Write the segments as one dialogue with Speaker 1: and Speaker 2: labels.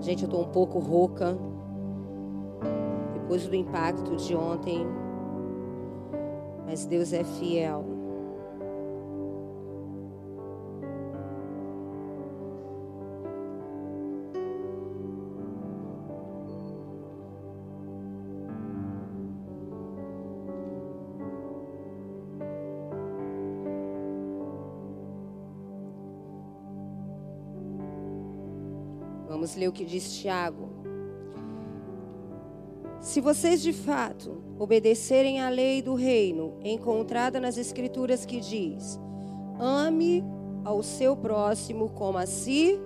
Speaker 1: Gente, eu estou um pouco rouca. Depois do impacto de ontem. Mas Deus é fiel. Vamos ler o que diz Tiago. Se vocês de fato obedecerem à lei do reino encontrada nas Escrituras que diz: ame ao seu próximo como a si,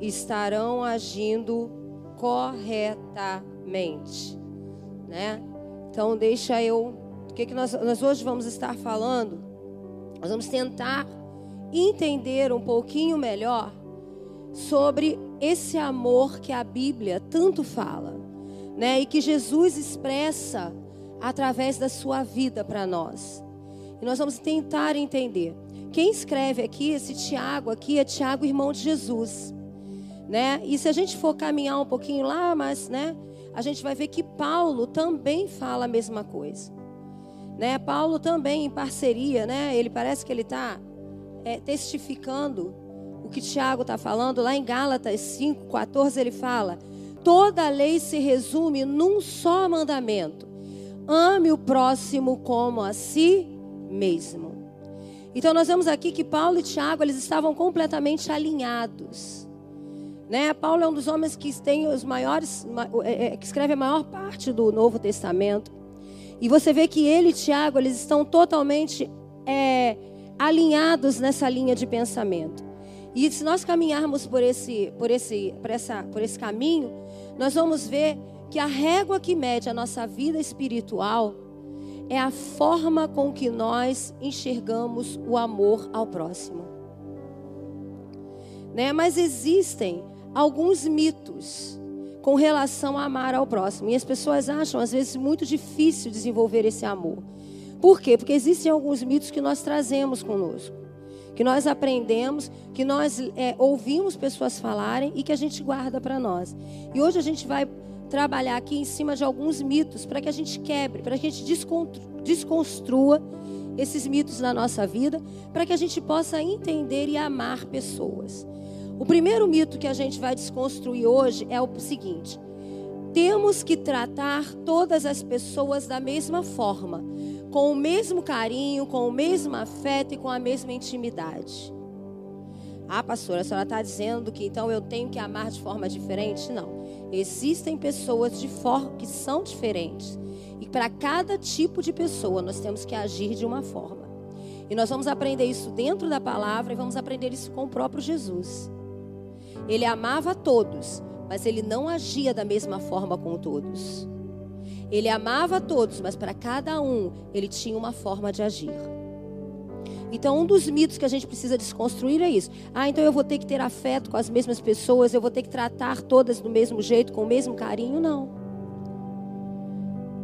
Speaker 1: estarão agindo corretamente, né? Então deixa eu, o que que nós, nós hoje vamos estar falando? Nós vamos tentar entender um pouquinho melhor sobre esse amor que a Bíblia tanto fala, né? E que Jesus expressa através da sua vida para nós. E nós vamos tentar entender. Quem escreve aqui, esse Tiago aqui, é Tiago, irmão de Jesus, né? E se a gente for caminhar um pouquinho lá, mas, né? A gente vai ver que Paulo também fala a mesma coisa, né? Paulo também em parceria, né? Ele parece que ele está é, testificando o que Tiago está falando, lá em Gálatas 5, 14, ele fala: toda a lei se resume num só mandamento: ame o próximo como a si mesmo. Então nós vemos aqui que Paulo e Tiago eles estavam completamente alinhados. Né? Paulo é um dos homens que tem os maiores, é, é, que escreve a maior parte do Novo Testamento. E você vê que ele e Tiago eles estão totalmente é, alinhados nessa linha de pensamento. E se nós caminharmos por esse, por esse, por essa, por esse caminho, nós vamos ver que a régua que mede a nossa vida espiritual é a forma com que nós enxergamos o amor ao próximo. Né? Mas existem alguns mitos com relação a amar ao próximo. E as pessoas acham, às vezes, muito difícil desenvolver esse amor. Por quê? Porque existem alguns mitos que nós trazemos conosco que nós aprendemos, que nós é, ouvimos pessoas falarem e que a gente guarda para nós. E hoje a gente vai trabalhar aqui em cima de alguns mitos para que a gente quebre, para que a gente desconstrua esses mitos na nossa vida, para que a gente possa entender e amar pessoas. O primeiro mito que a gente vai desconstruir hoje é o seguinte: temos que tratar todas as pessoas da mesma forma com o mesmo carinho, com o mesmo afeto e com a mesma intimidade. Ah, pastora, a senhora está dizendo que então eu tenho que amar de forma diferente? Não. Existem pessoas de forma que são diferentes. E para cada tipo de pessoa nós temos que agir de uma forma. E nós vamos aprender isso dentro da palavra e vamos aprender isso com o próprio Jesus. Ele amava todos, mas ele não agia da mesma forma com todos. Ele amava a todos, mas para cada um ele tinha uma forma de agir. Então, um dos mitos que a gente precisa desconstruir é isso. Ah, então eu vou ter que ter afeto com as mesmas pessoas, eu vou ter que tratar todas do mesmo jeito, com o mesmo carinho? Não.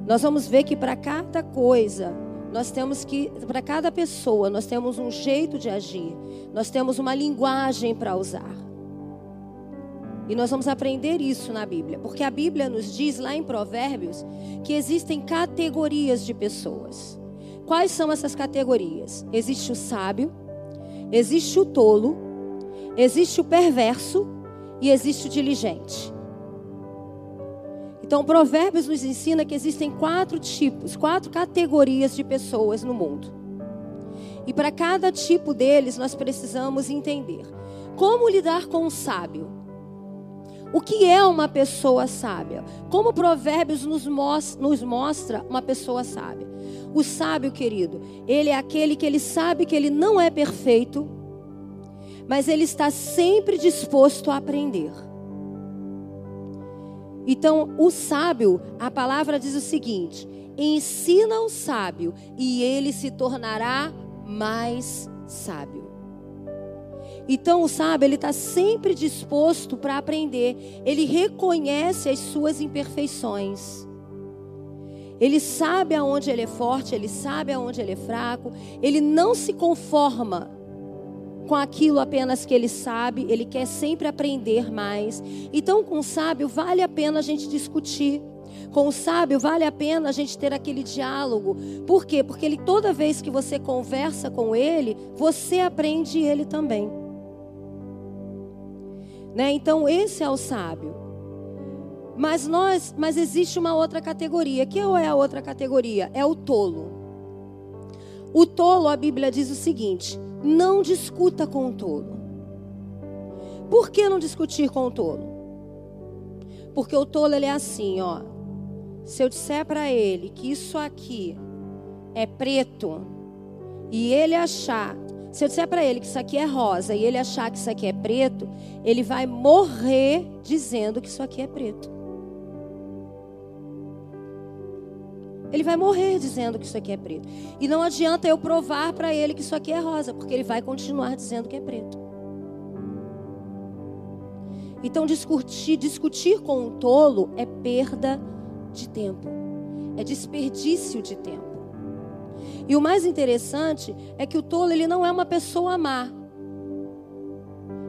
Speaker 1: Nós vamos ver que para cada coisa, nós temos que, para cada pessoa, nós temos um jeito de agir, nós temos uma linguagem para usar. E nós vamos aprender isso na Bíblia, porque a Bíblia nos diz lá em Provérbios que existem categorias de pessoas. Quais são essas categorias? Existe o sábio, existe o tolo, existe o perverso e existe o diligente. Então, Provérbios nos ensina que existem quatro tipos, quatro categorias de pessoas no mundo. E para cada tipo deles, nós precisamos entender como lidar com o sábio. O que é uma pessoa sábia? Como Provérbios nos mostra, uma pessoa sábia? O sábio, querido, ele é aquele que ele sabe que ele não é perfeito, mas ele está sempre disposto a aprender. Então, o sábio, a palavra diz o seguinte: ensina o sábio e ele se tornará mais sábio. Então, sabe, ele está sempre disposto para aprender. Ele reconhece as suas imperfeições. Ele sabe aonde ele é forte, ele sabe aonde ele é fraco. Ele não se conforma com aquilo apenas que ele sabe, ele quer sempre aprender mais. Então, com o sábio, vale a pena a gente discutir. Com o sábio, vale a pena a gente ter aquele diálogo. Por quê? Porque ele, toda vez que você conversa com ele, você aprende ele também. Né? Então, esse é o sábio. Mas nós, mas existe uma outra categoria. Que é a outra categoria? É o tolo. O tolo, a Bíblia diz o seguinte: não discuta com o tolo. Por que não discutir com o tolo? Porque o tolo ele é assim, ó. Se eu disser para ele que isso aqui é preto e ele achar, se eu disser para ele que isso aqui é rosa e ele achar que isso aqui é preto, ele vai morrer dizendo que isso aqui é preto. Ele vai morrer dizendo que isso aqui é preto. E não adianta eu provar para ele que isso aqui é rosa, porque ele vai continuar dizendo que é preto. Então, discutir, discutir com um tolo é perda de tempo, é desperdício de tempo. E o mais interessante é que o tolo ele não é uma pessoa má,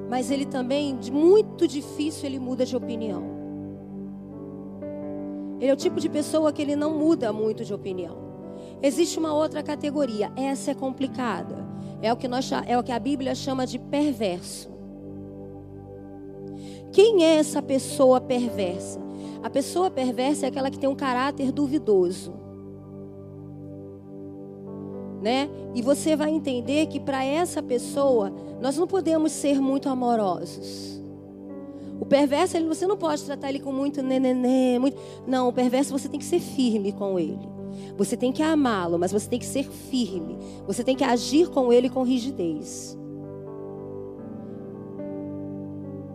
Speaker 1: mas ele também, muito difícil, ele muda de opinião. Ele é o tipo de pessoa que ele não muda muito de opinião. Existe uma outra categoria, essa é complicada. É o que nós é o que a Bíblia chama de perverso. Quem é essa pessoa perversa? A pessoa perversa é aquela que tem um caráter duvidoso. Né? E você vai entender que para essa pessoa nós não podemos ser muito amorosos. O perverso, ele, você não pode tratar ele com muito nenenê, muito... Não, o perverso você tem que ser firme com ele. Você tem que amá-lo, mas você tem que ser firme. Você tem que agir com ele com rigidez.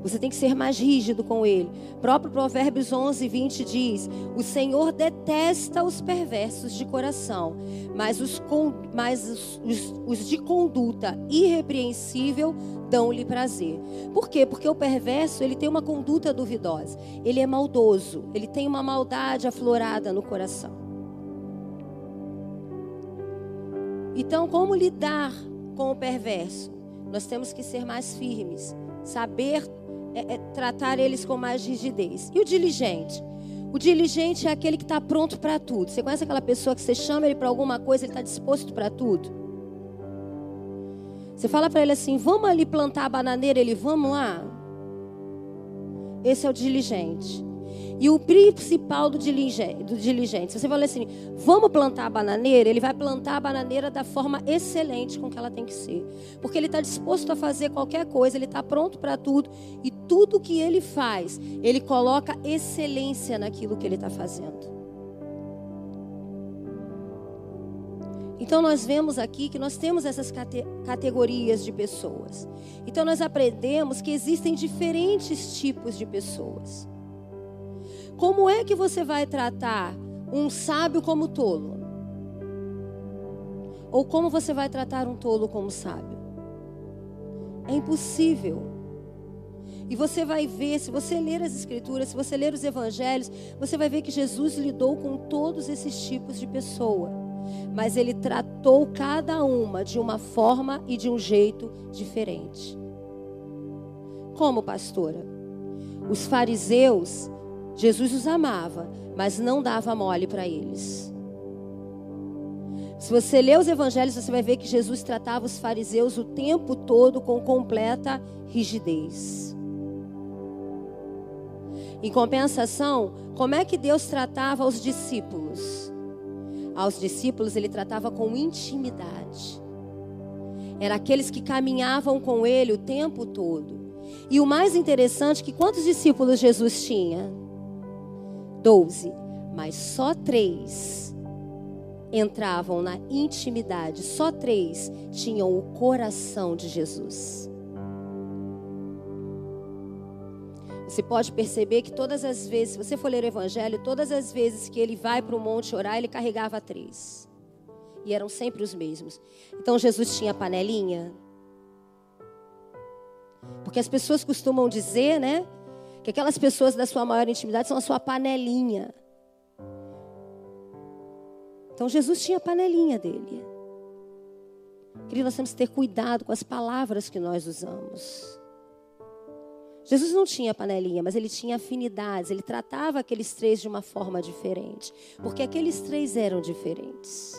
Speaker 1: Você tem que ser mais rígido com ele. O próprio Provérbios 11, 20 diz: O Senhor detesta os perversos de coração, mas os, mas os, os, os de conduta irrepreensível dão-lhe prazer. Por quê? Porque o perverso, ele tem uma conduta duvidosa. Ele é maldoso, ele tem uma maldade aflorada no coração. Então, como lidar com o perverso? Nós temos que ser mais firmes, saber é, é, tratar eles com mais rigidez. E o diligente? O diligente é aquele que está pronto para tudo. Você conhece aquela pessoa que você chama ele para alguma coisa, ele está disposto para tudo? Você fala para ele assim: vamos ali plantar a bananeira, ele, vamos lá. Esse é o diligente. E o principal do diligente, do diligente, se você falar assim, vamos plantar a bananeira, ele vai plantar a bananeira da forma excelente com que ela tem que ser. Porque ele está disposto a fazer qualquer coisa, ele está pronto para tudo. E tudo que ele faz, ele coloca excelência naquilo que ele está fazendo. Então nós vemos aqui que nós temos essas cate categorias de pessoas. Então nós aprendemos que existem diferentes tipos de pessoas. Como é que você vai tratar um sábio como tolo? Ou como você vai tratar um tolo como sábio? É impossível. E você vai ver, se você ler as Escrituras, se você ler os Evangelhos, você vai ver que Jesus lidou com todos esses tipos de pessoa. Mas ele tratou cada uma de uma forma e de um jeito diferente. Como, pastora? Os fariseus Jesus os amava, mas não dava mole para eles. Se você ler os evangelhos, você vai ver que Jesus tratava os fariseus o tempo todo com completa rigidez. Em compensação, como é que Deus tratava os discípulos? Aos discípulos ele tratava com intimidade. Era aqueles que caminhavam com ele o tempo todo. E o mais interessante é que quantos discípulos Jesus tinha? Doze, mas só três entravam na intimidade, só três tinham o coração de Jesus. Você pode perceber que todas as vezes, se você for ler o Evangelho, todas as vezes que ele vai para o monte orar, ele carregava três. E eram sempre os mesmos. Então Jesus tinha panelinha. Porque as pessoas costumam dizer, né? Que aquelas pessoas da sua maior intimidade são a sua panelinha. Então Jesus tinha a panelinha dele. Querido, nós temos que ter cuidado com as palavras que nós usamos. Jesus não tinha panelinha, mas ele tinha afinidades, ele tratava aqueles três de uma forma diferente, porque aqueles três eram diferentes.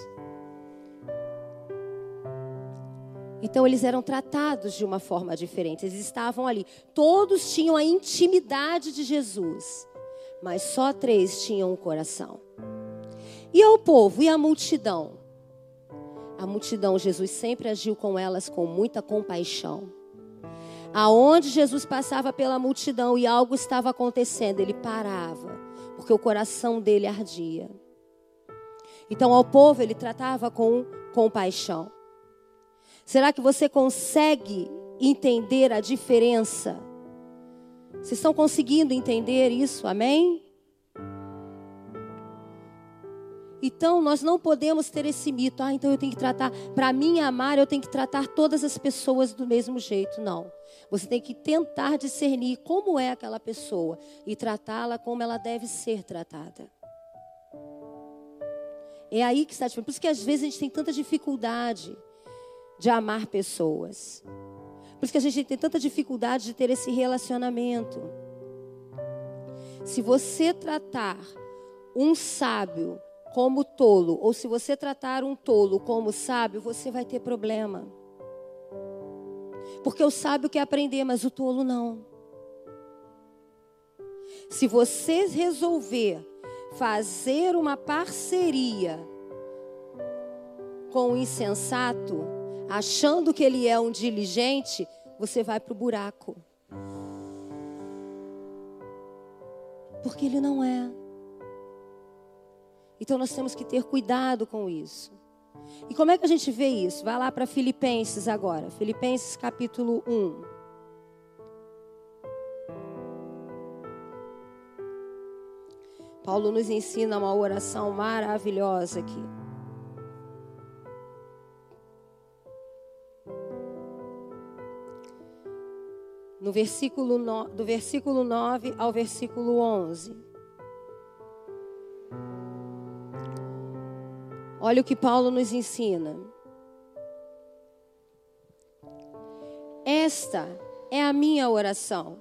Speaker 1: Então eles eram tratados de uma forma diferente, eles estavam ali. Todos tinham a intimidade de Jesus, mas só três tinham o coração. E ao povo e à multidão? A multidão, Jesus sempre agiu com elas com muita compaixão. Aonde Jesus passava pela multidão e algo estava acontecendo, ele parava, porque o coração dele ardia. Então, ao povo, ele tratava com compaixão. Será que você consegue entender a diferença? Vocês estão conseguindo entender isso? Amém? Então, nós não podemos ter esse mito. Ah, então eu tenho que tratar, para mim amar, eu tenho que tratar todas as pessoas do mesmo jeito. Não. Você tem que tentar discernir como é aquela pessoa e tratá-la como ela deve ser tratada. É aí que está a diferença. Por isso que às vezes a gente tem tanta dificuldade de amar pessoas. Por isso que a gente tem tanta dificuldade de ter esse relacionamento. Se você tratar um sábio como tolo, ou se você tratar um tolo como sábio, você vai ter problema. Porque o sábio quer aprender, mas o tolo não. Se você resolver fazer uma parceria com o insensato, achando que ele é um diligente, você vai para o buraco. Porque ele não é. Então nós temos que ter cuidado com isso. E como é que a gente vê isso? Vai lá para Filipenses agora. Filipenses capítulo 1. Paulo nos ensina uma oração maravilhosa aqui. No versículo no, do versículo 9 ao versículo 11. Olha o que Paulo nos ensina. Esta é a minha oração: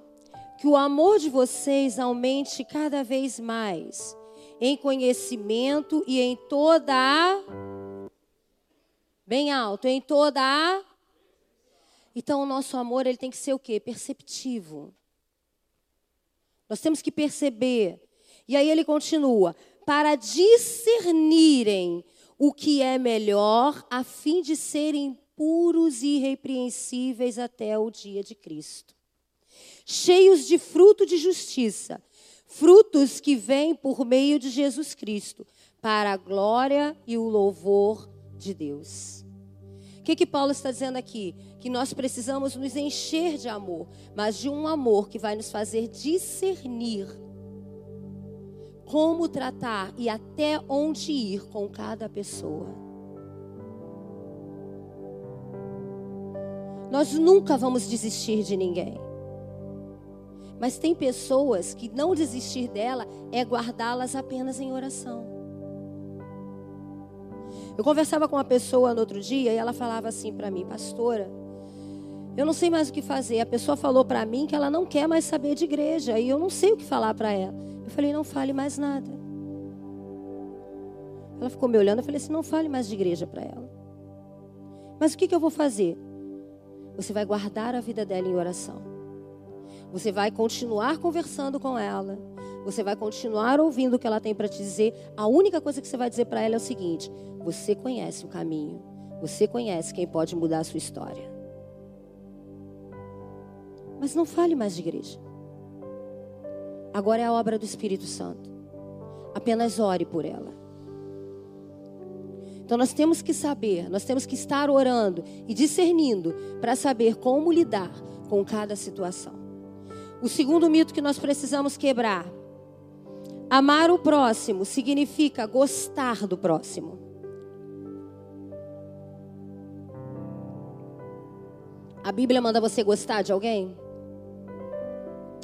Speaker 1: que o amor de vocês aumente cada vez mais em conhecimento e em toda a bem alto, em toda a Então o nosso amor ele tem que ser o quê? Perceptivo. Nós temos que perceber. E aí ele continua: para discernirem o que é melhor, a fim de serem puros e irrepreensíveis até o dia de Cristo. Cheios de fruto de justiça, frutos que vêm por meio de Jesus Cristo, para a glória e o louvor de Deus. Que, que Paulo está dizendo aqui? Que nós precisamos nos encher de amor, mas de um amor que vai nos fazer discernir como tratar e até onde ir com cada pessoa. Nós nunca vamos desistir de ninguém. Mas tem pessoas que não desistir dela é guardá-las apenas em oração. Eu conversava com uma pessoa no outro dia e ela falava assim para mim, pastora, eu não sei mais o que fazer. A pessoa falou para mim que ela não quer mais saber de igreja e eu não sei o que falar para ela. Eu falei, não fale mais nada. Ela ficou me olhando, eu falei assim, não fale mais de igreja para ela. Mas o que, que eu vou fazer? Você vai guardar a vida dela em oração. Você vai continuar conversando com ela. Você vai continuar ouvindo o que ela tem para te dizer. A única coisa que você vai dizer para ela é o seguinte: você conhece o caminho. Você conhece quem pode mudar a sua história. Mas não fale mais de igreja. Agora é a obra do Espírito Santo. Apenas ore por ela. Então nós temos que saber, nós temos que estar orando e discernindo para saber como lidar com cada situação. O segundo mito que nós precisamos quebrar: amar o próximo significa gostar do próximo. A Bíblia manda você gostar de alguém?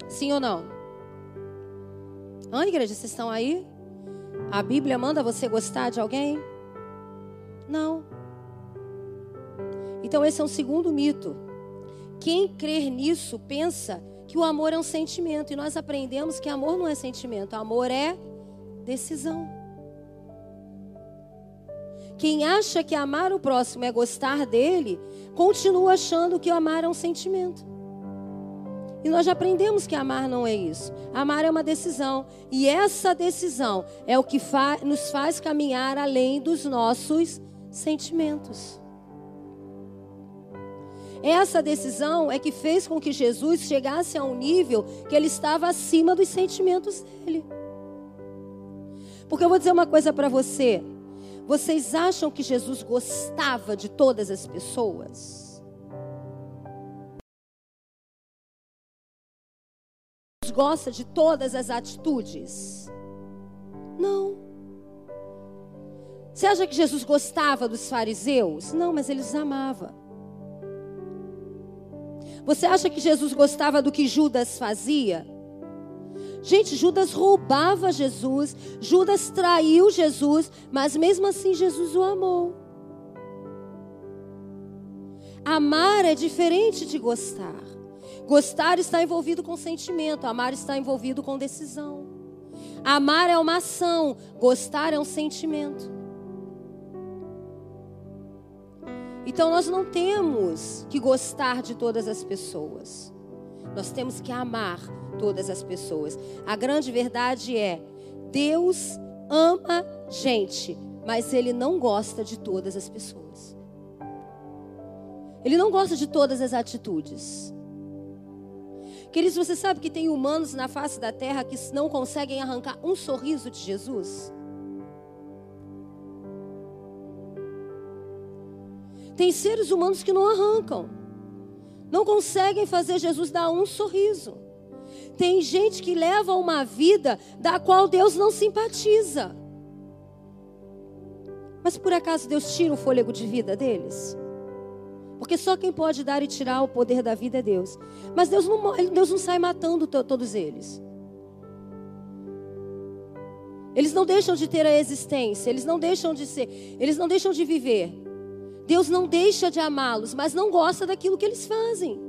Speaker 1: Sim ou não? Ah, igreja, vocês estão aí? A Bíblia manda você gostar de alguém? Não. Então, esse é um segundo mito. Quem crer nisso pensa que o amor é um sentimento. E nós aprendemos que amor não é sentimento, amor é decisão. Quem acha que amar o próximo é gostar dele, continua achando que amar é um sentimento. E nós já aprendemos que amar não é isso. Amar é uma decisão. E essa decisão é o que fa nos faz caminhar além dos nossos sentimentos. Essa decisão é que fez com que Jesus chegasse a um nível que ele estava acima dos sentimentos dele. Porque eu vou dizer uma coisa para você. Vocês acham que Jesus gostava de todas as pessoas? Gosta de todas as atitudes? Não. Você acha que Jesus gostava dos fariseus? Não, mas eles amava. Você acha que Jesus gostava do que Judas fazia? Gente, Judas roubava Jesus, Judas traiu Jesus, mas mesmo assim Jesus o amou. Amar é diferente de gostar. Gostar está envolvido com sentimento, amar está envolvido com decisão. Amar é uma ação, gostar é um sentimento. Então nós não temos que gostar de todas as pessoas. Nós temos que amar todas as pessoas. A grande verdade é: Deus ama gente, mas Ele não gosta de todas as pessoas. Ele não gosta de todas as atitudes. Queridos, você sabe que tem humanos na face da terra que não conseguem arrancar um sorriso de Jesus? Tem seres humanos que não arrancam, não conseguem fazer Jesus dar um sorriso. Tem gente que leva uma vida da qual Deus não simpatiza. Mas por acaso Deus tira o fôlego de vida deles? Porque só quem pode dar e tirar o poder da vida é Deus. Mas Deus não, Deus não sai matando todos eles. Eles não deixam de ter a existência, eles não deixam de ser, eles não deixam de viver. Deus não deixa de amá-los, mas não gosta daquilo que eles fazem.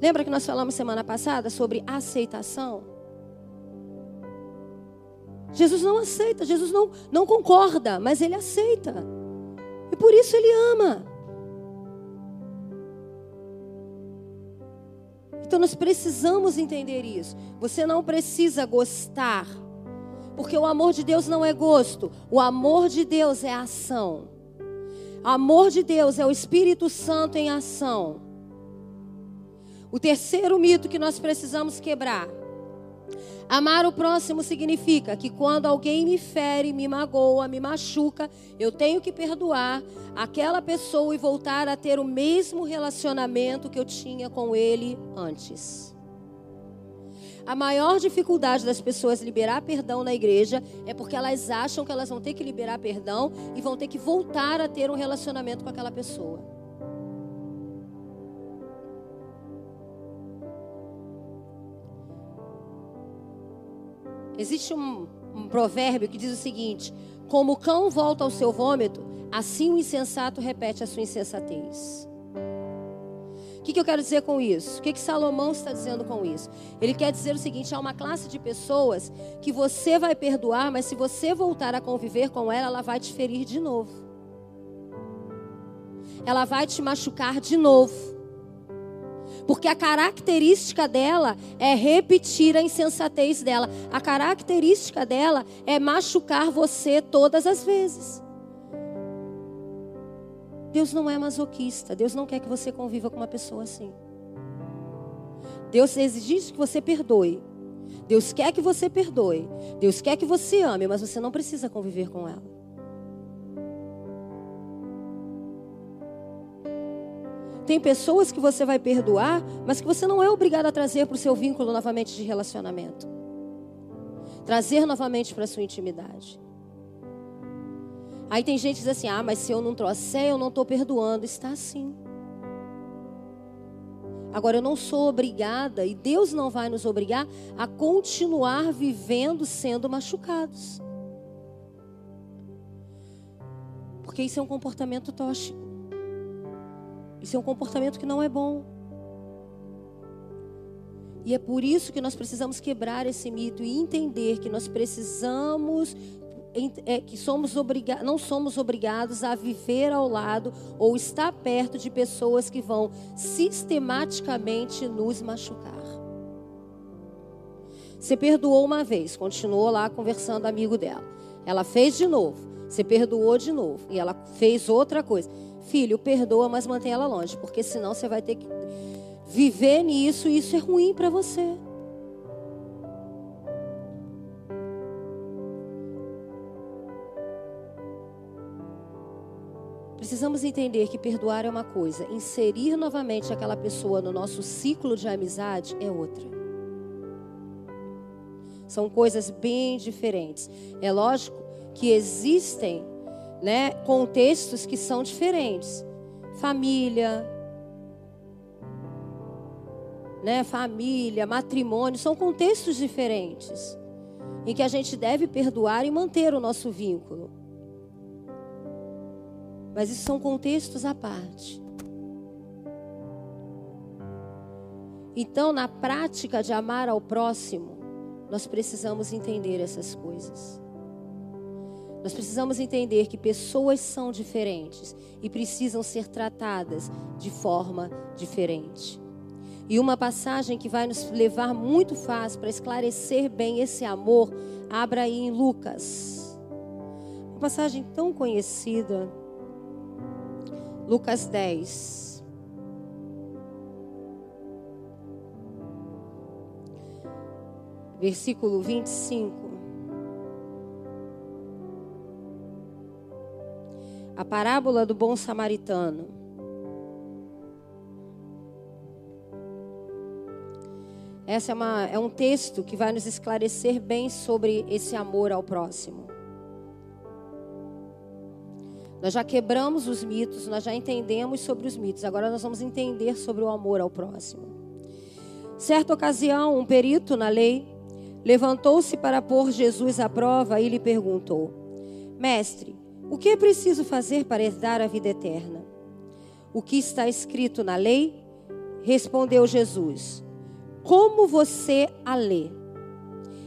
Speaker 1: Lembra que nós falamos semana passada sobre aceitação? Jesus não aceita, Jesus não, não concorda, mas ele aceita. E por isso ele ama. Então nós precisamos entender isso. Você não precisa gostar, porque o amor de Deus não é gosto, o amor de Deus é ação. O amor de Deus é o Espírito Santo em ação. O terceiro mito que nós precisamos quebrar. Amar o próximo significa que quando alguém me fere, me magoa, me machuca, eu tenho que perdoar aquela pessoa e voltar a ter o mesmo relacionamento que eu tinha com ele antes. A maior dificuldade das pessoas liberar perdão na igreja é porque elas acham que elas vão ter que liberar perdão e vão ter que voltar a ter um relacionamento com aquela pessoa. Existe um, um provérbio que diz o seguinte: Como o cão volta ao seu vômito, assim o insensato repete a sua insensatez. O que, que, eu quero dizer com isso? O que, que Salomão está dizendo com isso? Ele quer dizer o seguinte: há uma classe de pessoas que você vai perdoar, mas se você voltar a conviver com ela, ela vai te ferir de novo. Ela vai te machucar de novo. Porque a característica dela é repetir a insensatez dela. A característica dela é machucar você todas as vezes. Deus não é masoquista. Deus não quer que você conviva com uma pessoa assim. Deus exige que você perdoe. Deus quer que você perdoe. Deus quer que você ame, mas você não precisa conviver com ela. Tem pessoas que você vai perdoar, mas que você não é obrigado a trazer para o seu vínculo novamente de relacionamento. Trazer novamente para a sua intimidade. Aí tem gente que diz assim: ah, mas se eu não trouxer, eu não estou perdoando. Está assim. Agora, eu não sou obrigada, e Deus não vai nos obrigar a continuar vivendo sendo machucados. Porque isso é um comportamento tóxico. Isso é um comportamento que não é bom. E é por isso que nós precisamos quebrar esse mito e entender que nós precisamos é, que somos obriga não somos obrigados a viver ao lado ou estar perto de pessoas que vão sistematicamente nos machucar. Você perdoou uma vez, continuou lá conversando amigo dela. Ela fez de novo, você perdoou de novo e ela fez outra coisa. Filho, perdoa, mas mantém ela longe, porque senão você vai ter que viver nisso e isso é ruim para você. Precisamos entender que perdoar é uma coisa, inserir novamente aquela pessoa no nosso ciclo de amizade é outra. São coisas bem diferentes. É lógico que existem né, contextos que são diferentes. Família, né, família, matrimônio, são contextos diferentes em que a gente deve perdoar e manter o nosso vínculo. Mas isso são contextos à parte. Então, na prática de amar ao próximo, nós precisamos entender essas coisas. Nós precisamos entender que pessoas são diferentes e precisam ser tratadas de forma diferente. E uma passagem que vai nos levar muito fácil para esclarecer bem esse amor, abra aí em Lucas. Uma passagem tão conhecida. Lucas 10. Versículo 25. A parábola do bom samaritano. Essa é, uma, é um texto que vai nos esclarecer bem sobre esse amor ao próximo. Nós já quebramos os mitos, nós já entendemos sobre os mitos. Agora nós vamos entender sobre o amor ao próximo. Certa ocasião, um perito na lei levantou-se para pôr Jesus à prova e lhe perguntou: Mestre, o que é preciso fazer para herdar a vida eterna? O que está escrito na lei? Respondeu Jesus: Como você a lê?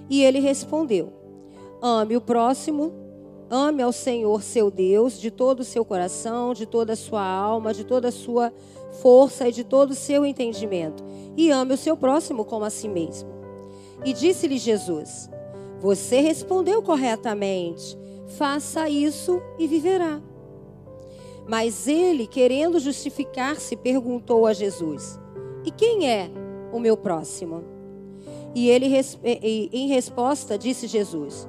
Speaker 1: E ele respondeu: Ame o próximo Ame ao Senhor seu Deus de todo o seu coração, de toda a sua alma, de toda a sua força e de todo o seu entendimento. E ame o seu próximo como a si mesmo. E disse-lhe Jesus: Você respondeu corretamente. Faça isso e viverá. Mas ele, querendo justificar-se, perguntou a Jesus: E quem é o meu próximo? E ele, em resposta, disse Jesus: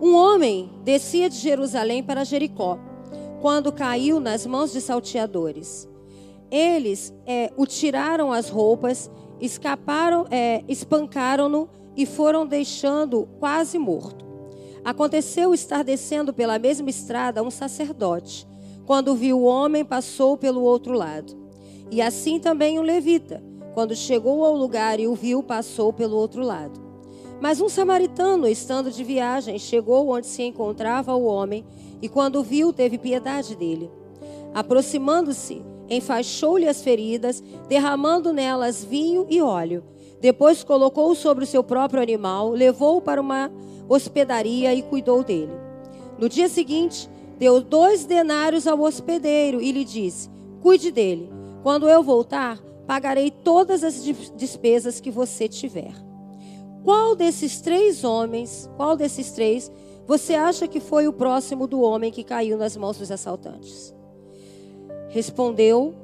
Speaker 1: um homem descia de Jerusalém para Jericó, quando caiu nas mãos de salteadores. Eles é, o tiraram as roupas, escaparam, é, espancaram-no e foram deixando quase morto. Aconteceu estar descendo pela mesma estrada um sacerdote. Quando viu o homem, passou pelo outro lado. E assim também um levita. Quando chegou ao lugar e o viu, passou pelo outro lado. Mas um samaritano, estando de viagem, chegou onde se encontrava o homem e, quando viu, teve piedade dele. Aproximando-se, enfaixou-lhe as feridas, derramando nelas vinho e óleo. Depois colocou-o sobre o seu próprio animal, levou-o para uma hospedaria e cuidou dele. No dia seguinte, deu dois denários ao hospedeiro e lhe disse: Cuide dele. Quando eu voltar, pagarei todas as despesas que você tiver. Qual desses três homens, qual desses três, você acha que foi o próximo do homem que caiu nas mãos dos assaltantes? Respondeu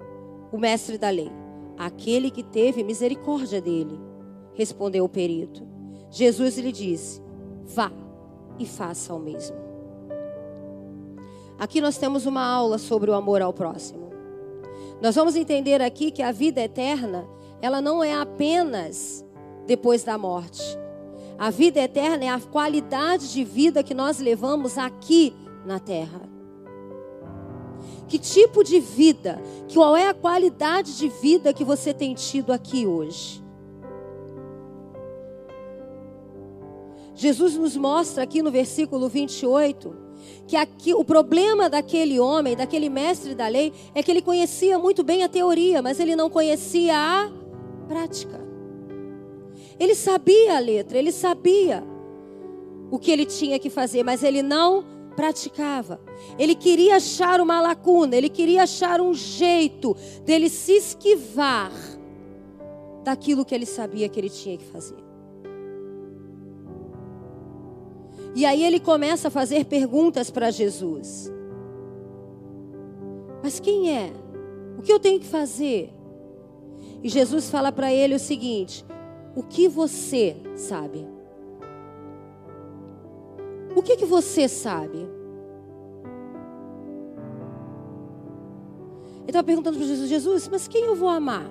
Speaker 1: o mestre da lei: Aquele que teve misericórdia dele. Respondeu o perito. Jesus lhe disse: Vá e faça o mesmo. Aqui nós temos uma aula sobre o amor ao próximo. Nós vamos entender aqui que a vida eterna, ela não é apenas depois da morte. A vida eterna é a qualidade de vida que nós levamos aqui na terra. Que tipo de vida, qual é a qualidade de vida que você tem tido aqui hoje? Jesus nos mostra aqui no versículo 28 que aqui, o problema daquele homem, daquele mestre da lei, é que ele conhecia muito bem a teoria, mas ele não conhecia a prática. Ele sabia a letra, ele sabia o que ele tinha que fazer, mas ele não praticava. Ele queria achar uma lacuna, ele queria achar um jeito dele se esquivar daquilo que ele sabia que ele tinha que fazer. E aí ele começa a fazer perguntas para Jesus. Mas quem é? O que eu tenho que fazer? E Jesus fala para ele o seguinte: O que você sabe? O que, que você sabe? Ele estava perguntando para Jesus: Jesus, mas quem eu vou amar?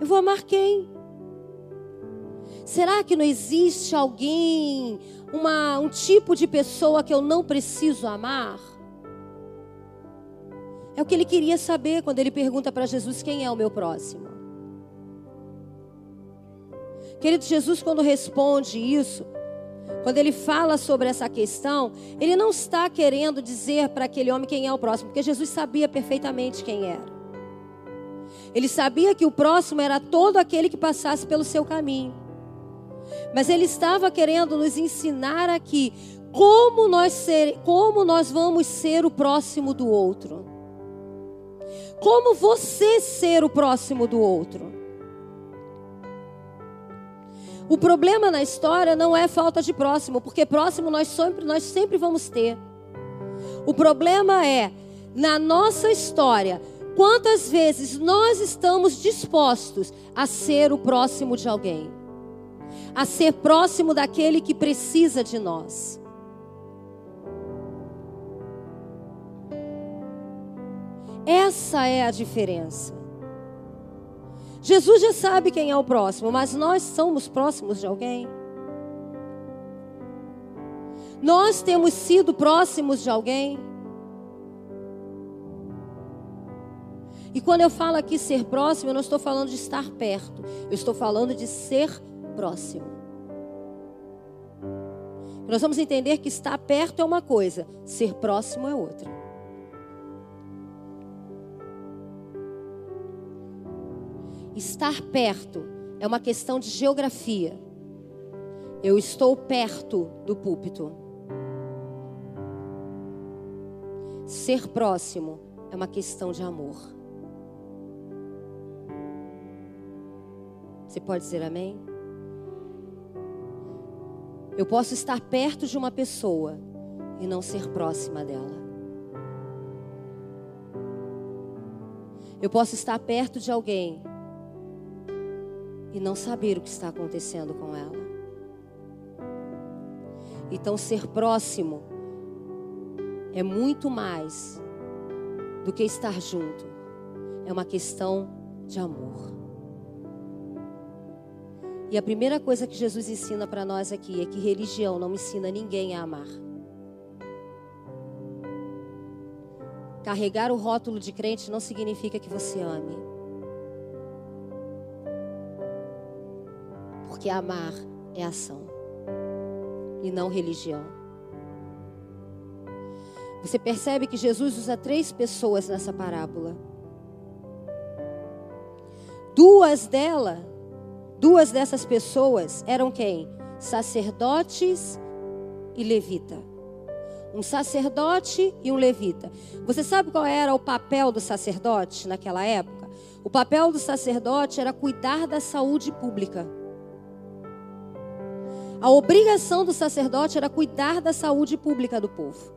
Speaker 1: Eu vou amar quem? Será que não existe alguém, uma, um tipo de pessoa que eu não preciso amar? É o que ele queria saber quando ele pergunta para Jesus quem é o meu próximo. Querido Jesus, quando responde isso, quando ele fala sobre essa questão, ele não está querendo dizer para aquele homem quem é o próximo, porque Jesus sabia perfeitamente quem era. Ele sabia que o próximo era todo aquele que passasse pelo seu caminho. Mas ele estava querendo nos ensinar aqui como nós ser, como nós vamos ser o próximo do outro. Como você ser o próximo do outro. O problema na história não é falta de próximo, porque próximo nós sempre, nós sempre vamos ter. O problema é, na nossa história, quantas vezes nós estamos dispostos a ser o próximo de alguém a ser próximo daquele que precisa de nós. Essa é a diferença. Jesus já sabe quem é o próximo, mas nós somos próximos de alguém. Nós temos sido próximos de alguém. E quando eu falo aqui ser próximo, eu não estou falando de estar perto, eu estou falando de ser próximo. Nós vamos entender que estar perto é uma coisa, ser próximo é outra. Estar perto é uma questão de geografia. Eu estou perto do púlpito. Ser próximo é uma questão de amor. Você pode dizer amém? Eu posso estar perto de uma pessoa e não ser próxima dela. Eu posso estar perto de alguém e não saber o que está acontecendo com ela. Então, ser próximo é muito mais do que estar junto, é uma questão de amor. E a primeira coisa que Jesus ensina para nós aqui é que religião não ensina ninguém a amar. Carregar o rótulo de crente não significa que você ame. Porque amar é ação e não religião. Você percebe que Jesus usa três pessoas nessa parábola. Duas delas Duas dessas pessoas eram quem? Sacerdotes e levita. Um sacerdote e um levita. Você sabe qual era o papel do sacerdote naquela época? O papel do sacerdote era cuidar da saúde pública. A obrigação do sacerdote era cuidar da saúde pública do povo.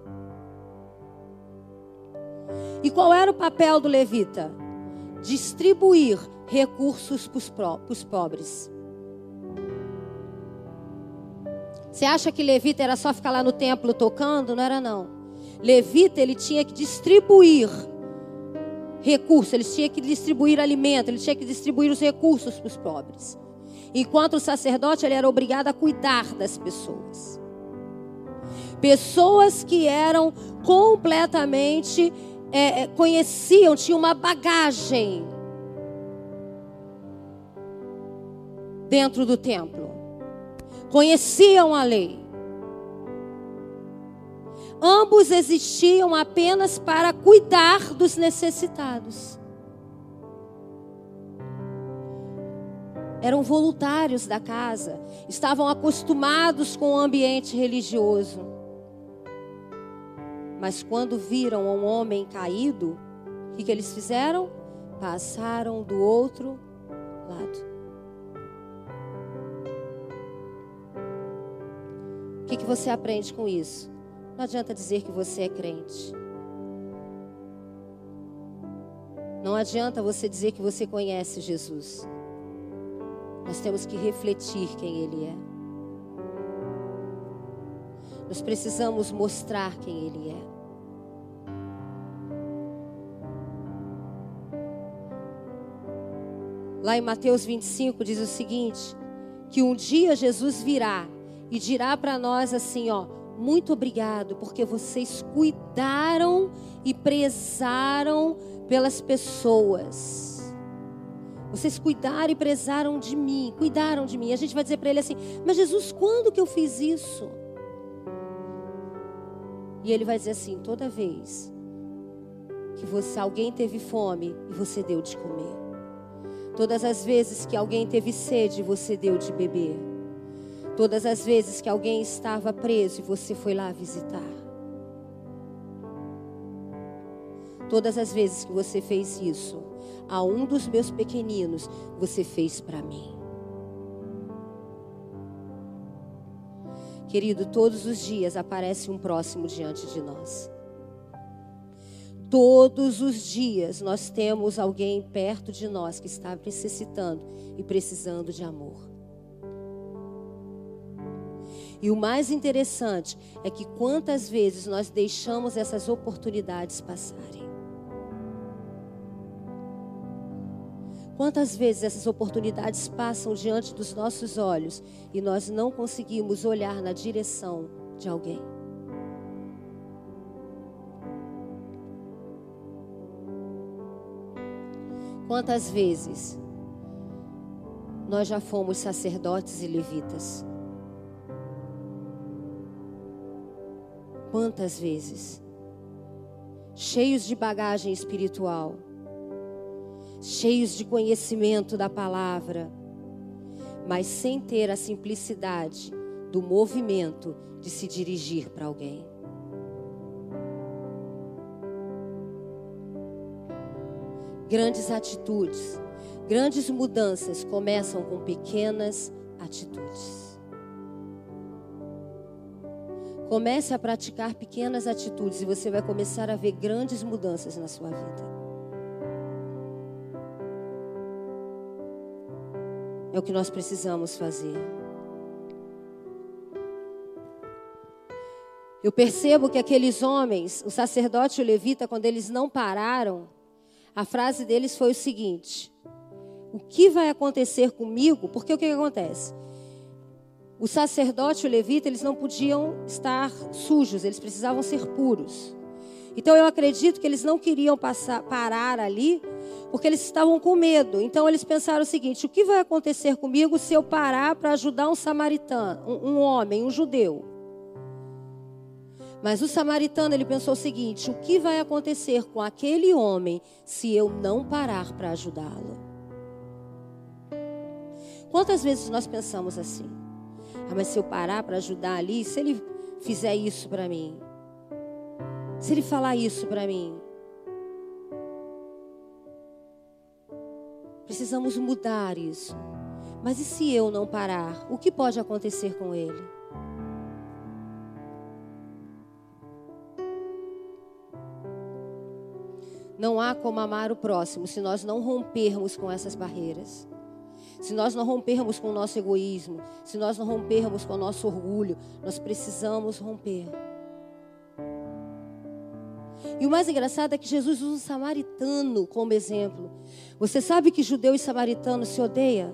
Speaker 1: E qual era o papel do levita? Distribuir recursos para os pobres. Você acha que levita era só ficar lá no templo tocando? Não era não. Levita ele tinha que distribuir recursos, ele tinha que distribuir alimento, ele tinha que distribuir os recursos para os pobres. Enquanto o sacerdote ele era obrigado a cuidar das pessoas. Pessoas que eram completamente é, conheciam, tinham uma bagagem dentro do templo. Conheciam a lei. Ambos existiam apenas para cuidar dos necessitados. Eram voluntários da casa, estavam acostumados com o ambiente religioso. Mas quando viram um homem caído, o que, que eles fizeram? Passaram do outro lado. O que, que você aprende com isso? Não adianta dizer que você é crente. Não adianta você dizer que você conhece Jesus. Nós temos que refletir quem Ele é. Nós precisamos mostrar quem Ele é. Lá em Mateus 25 diz o seguinte: que um dia Jesus virá e dirá para nós assim, ó, muito obrigado, porque vocês cuidaram e prezaram pelas pessoas. Vocês cuidaram e prezaram de mim, cuidaram de mim. A gente vai dizer para ele assim: Mas Jesus, quando que eu fiz isso? E ele vai dizer assim: toda vez que você alguém teve fome e você deu de comer. Todas as vezes que alguém teve sede, você deu de beber. Todas as vezes que alguém estava preso e você foi lá visitar. Todas as vezes que você fez isso, a um dos meus pequeninos, você fez para mim. Querido, todos os dias aparece um próximo diante de nós. Todos os dias nós temos alguém perto de nós que está necessitando e precisando de amor. E o mais interessante é que quantas vezes nós deixamos essas oportunidades passarem. Quantas vezes essas oportunidades passam diante dos nossos olhos e nós não conseguimos olhar na direção de alguém? Quantas vezes nós já fomos sacerdotes e levitas? Quantas vezes? Cheios de bagagem espiritual, cheios de conhecimento da palavra, mas sem ter a simplicidade do movimento de se dirigir para alguém. Grandes atitudes, grandes mudanças começam com pequenas atitudes. Comece a praticar pequenas atitudes e você vai começar a ver grandes mudanças na sua vida. É o que nós precisamos fazer. Eu percebo que aqueles homens, o sacerdote e o levita, quando eles não pararam, a frase deles foi o seguinte: O que vai acontecer comigo? Porque o que, acontece? O sacerdote e o levita, eles não podiam estar sujos, eles precisavam ser puros. Então eu acredito que eles não queriam passar, parar ali, porque eles estavam com medo. Então eles pensaram o seguinte: o que vai acontecer comigo se eu parar para ajudar um samaritano, um, um homem, um judeu? Mas o samaritano ele pensou o seguinte: o que vai acontecer com aquele homem se eu não parar para ajudá-lo? Quantas vezes nós pensamos assim? Ah, mas se eu parar para ajudar ali, se ele fizer isso para mim, se ele falar isso para mim, precisamos mudar isso. Mas e se eu não parar? O que pode acontecer com ele? Não há como amar o próximo se nós não rompermos com essas barreiras se nós não rompermos com o nosso egoísmo, se nós não rompermos com o nosso orgulho, nós precisamos romper. E o mais engraçado é que Jesus usa o samaritano como exemplo. Você sabe que judeu e samaritano se odeiam?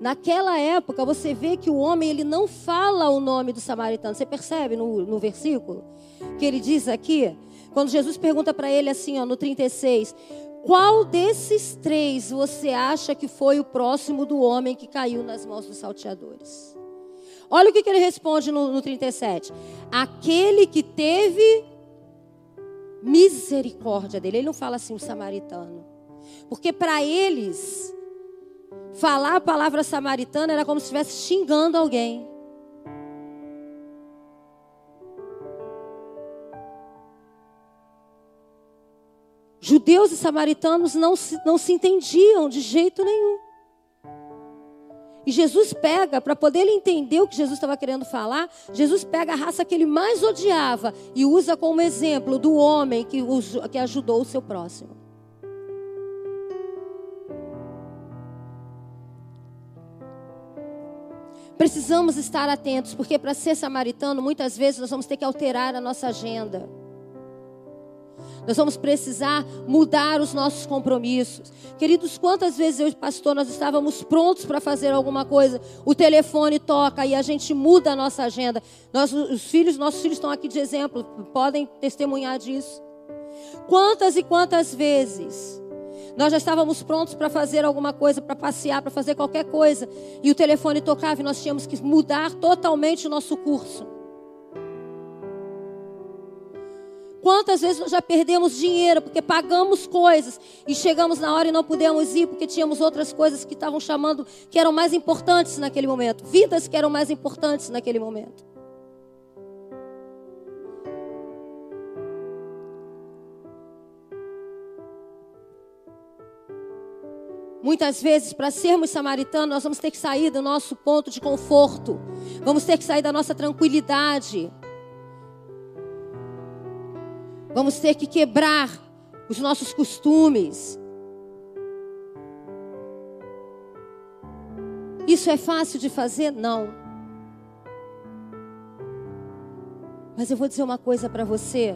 Speaker 1: Naquela época, você vê que o homem ele não fala o nome do samaritano. Você percebe no, no versículo que ele diz aqui? Quando Jesus pergunta para ele assim, ó, no 36, qual desses três você acha que foi o próximo do homem que caiu nas mãos dos salteadores? Olha o que, que ele responde no, no 37. Aquele que teve misericórdia dele. Ele não fala assim, o samaritano. Porque para eles, falar a palavra samaritana era como se estivesse xingando alguém. Judeus e samaritanos não se, não se entendiam de jeito nenhum. E Jesus pega, para poder ele entender o que Jesus estava querendo falar, Jesus pega a raça que ele mais odiava e usa como exemplo do homem que, que ajudou o seu próximo. Precisamos estar atentos, porque para ser samaritano, muitas vezes nós vamos ter que alterar a nossa agenda. Nós vamos precisar mudar os nossos compromissos. Queridos, quantas vezes eu e o pastor nós estávamos prontos para fazer alguma coisa, o telefone toca e a gente muda a nossa agenda. Nós, os filhos, nossos filhos estão aqui de exemplo, podem testemunhar disso. Quantas e quantas vezes nós já estávamos prontos para fazer alguma coisa, para passear, para fazer qualquer coisa, e o telefone tocava e nós tínhamos que mudar totalmente o nosso curso. Quantas vezes nós já perdemos dinheiro porque pagamos coisas e chegamos na hora e não pudemos ir porque tínhamos outras coisas que estavam chamando que eram mais importantes naquele momento, vidas que eram mais importantes naquele momento. Muitas vezes, para sermos samaritanos, nós vamos ter que sair do nosso ponto de conforto, vamos ter que sair da nossa tranquilidade. Vamos ter que quebrar os nossos costumes. Isso é fácil de fazer? Não. Mas eu vou dizer uma coisa para você.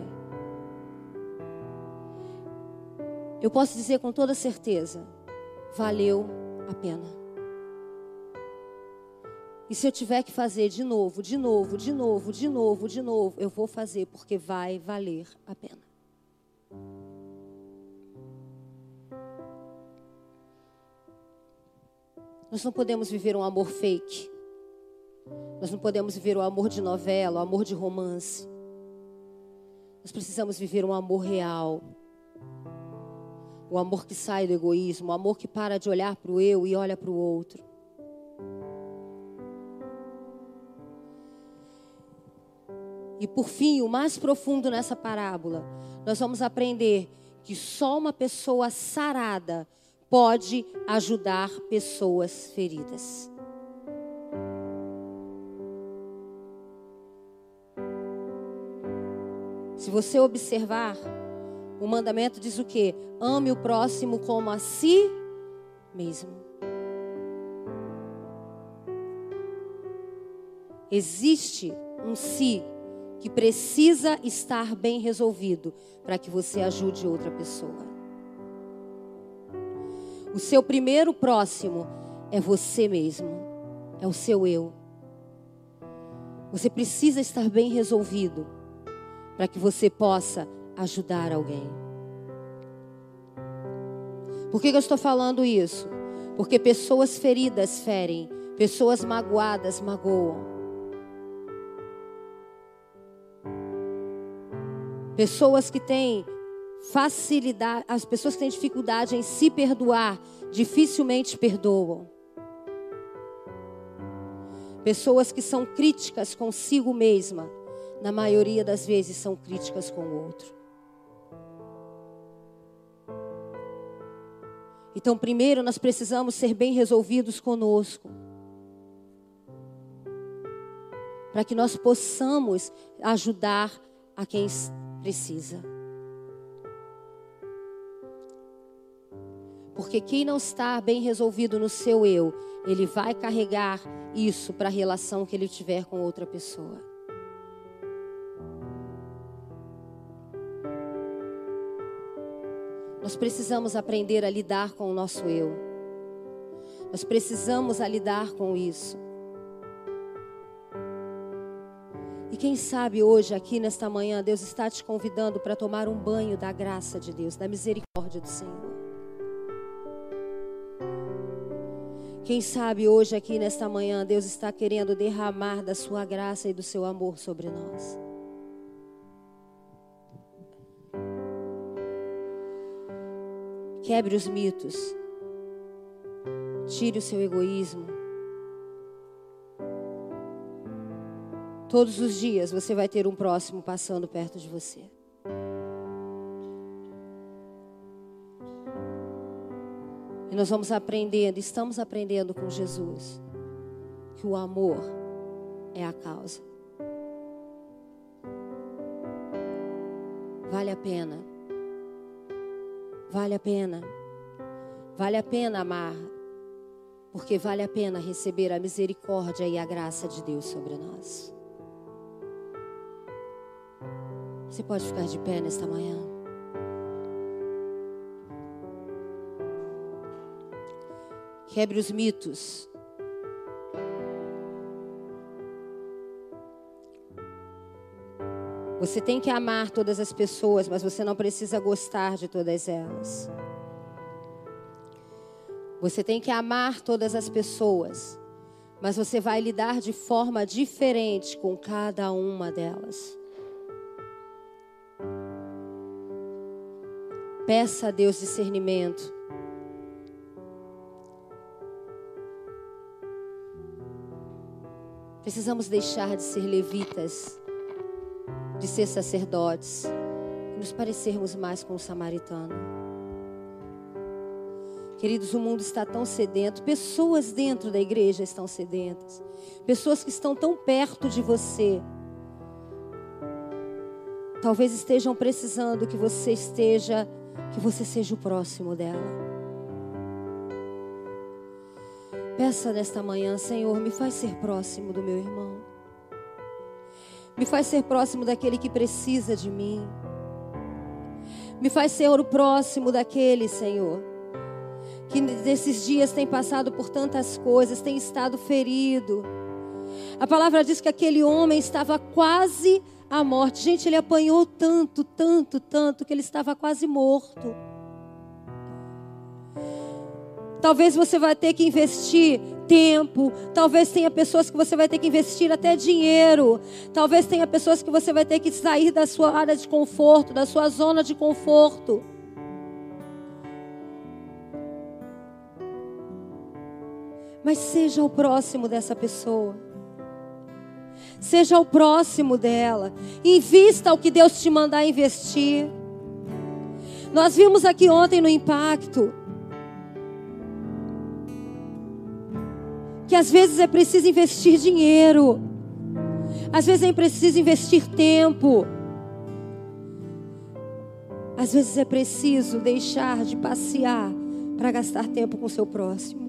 Speaker 1: Eu posso dizer com toda certeza: valeu a pena. E se eu tiver que fazer de novo, de novo, de novo, de novo, de novo, eu vou fazer porque vai valer a pena. Nós não podemos viver um amor fake. Nós não podemos viver o amor de novela, o amor de romance. Nós precisamos viver um amor real. O amor que sai do egoísmo, o amor que para de olhar para o eu e olha para o outro. E por fim, o mais profundo nessa parábola, nós vamos aprender que só uma pessoa sarada pode ajudar pessoas feridas. Se você observar, o mandamento diz o quê? Ame o próximo como a si mesmo. Existe um si que precisa estar bem resolvido para que você ajude outra pessoa. O seu primeiro próximo é você mesmo, é o seu eu. Você precisa estar bem resolvido para que você possa ajudar alguém. Por que, que eu estou falando isso? Porque pessoas feridas ferem, pessoas magoadas magoam. Pessoas que têm facilidade, as pessoas que têm dificuldade em se perdoar, dificilmente perdoam. Pessoas que são críticas consigo mesma, na maioria das vezes são críticas com o outro. Então, primeiro nós precisamos ser bem resolvidos conosco. Para que nós possamos ajudar a quem precisa. Porque quem não está bem resolvido no seu eu, ele vai carregar isso para a relação que ele tiver com outra pessoa. Nós precisamos aprender a lidar com o nosso eu. Nós precisamos a lidar com isso. Quem sabe hoje, aqui nesta manhã, Deus está te convidando para tomar um banho da graça de Deus, da misericórdia do Senhor. Quem sabe hoje, aqui nesta manhã, Deus está querendo derramar da sua graça e do seu amor sobre nós. Quebre os mitos. Tire o seu egoísmo. Todos os dias você vai ter um próximo passando perto de você. E nós vamos aprendendo, estamos aprendendo com Jesus, que o amor é a causa. Vale a pena. Vale a pena. Vale a pena amar. Porque vale a pena receber a misericórdia e a graça de Deus sobre nós. Você pode ficar de pé nesta manhã. Quebre os mitos. Você tem que amar todas as pessoas, mas você não precisa gostar de todas elas. Você tem que amar todas as pessoas, mas você vai lidar de forma diferente com cada uma delas. Peça a Deus discernimento. Precisamos deixar de ser levitas, de ser sacerdotes, e nos parecermos mais com o samaritano. Queridos, o mundo está tão sedento, pessoas dentro da igreja estão sedentas, pessoas que estão tão perto de você. Talvez estejam precisando que você esteja, que você seja o próximo dela. Peça nesta manhã, Senhor, me faz ser próximo do meu irmão. Me faz ser próximo daquele que precisa de mim. Me faz ser o próximo daquele, Senhor, que nesses dias tem passado por tantas coisas, tem estado ferido. A palavra diz que aquele homem estava quase à morte. Gente, ele apanhou tanto, tanto, tanto, que ele estava quase morto. Talvez você vai ter que investir tempo, talvez tenha pessoas que você vai ter que investir até dinheiro, talvez tenha pessoas que você vai ter que sair da sua área de conforto, da sua zona de conforto. Mas seja o próximo dessa pessoa. Seja o próximo dela. Invista o que Deus te mandar investir. Nós vimos aqui ontem no impacto que às vezes é preciso investir dinheiro, às vezes é preciso investir tempo, às vezes é preciso deixar de passear para gastar tempo com o seu próximo.